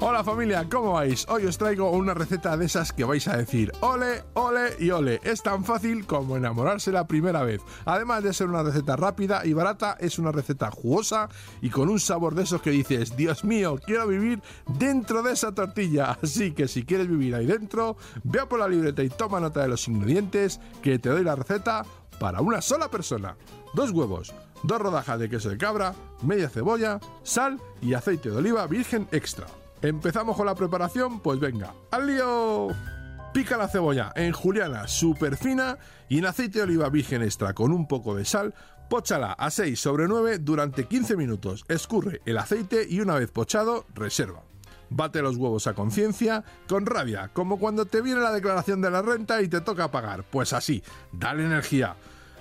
Hola familia, ¿cómo vais? Hoy os traigo una receta de esas que vais a decir ole, ole y ole. Es tan fácil como enamorarse la primera vez. Además de ser una receta rápida y barata, es una receta jugosa y con un sabor de esos que dices, Dios mío, quiero vivir dentro de esa tortilla. Así que si quieres vivir ahí dentro, ve a por la libreta y toma nota de los ingredientes que te doy la receta para una sola persona. Dos huevos, dos rodajas de queso de cabra, media cebolla, sal y aceite de oliva virgen extra. ¿Empezamos con la preparación? Pues venga, ¡al lío! Pica la cebolla en juliana súper fina y en aceite de oliva virgen extra con un poco de sal, póchala a 6 sobre 9 durante 15 minutos, escurre el aceite y una vez pochado, reserva. Bate los huevos a conciencia, con rabia, como cuando te viene la declaración de la renta y te toca pagar. Pues así, dale energía.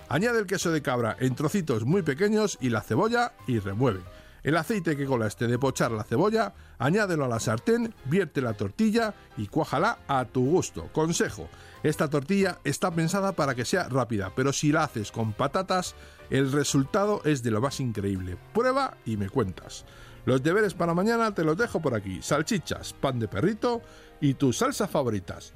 Añade el queso de cabra en trocitos muy pequeños y la cebolla y remueve. El aceite que colaste de pochar la cebolla, añádelo a la sartén, vierte la tortilla y cuájala a tu gusto. Consejo, esta tortilla está pensada para que sea rápida, pero si la haces con patatas, el resultado es de lo más increíble. Prueba y me cuentas. Los deberes para mañana te los dejo por aquí. Salchichas, pan de perrito y tus salsas favoritas.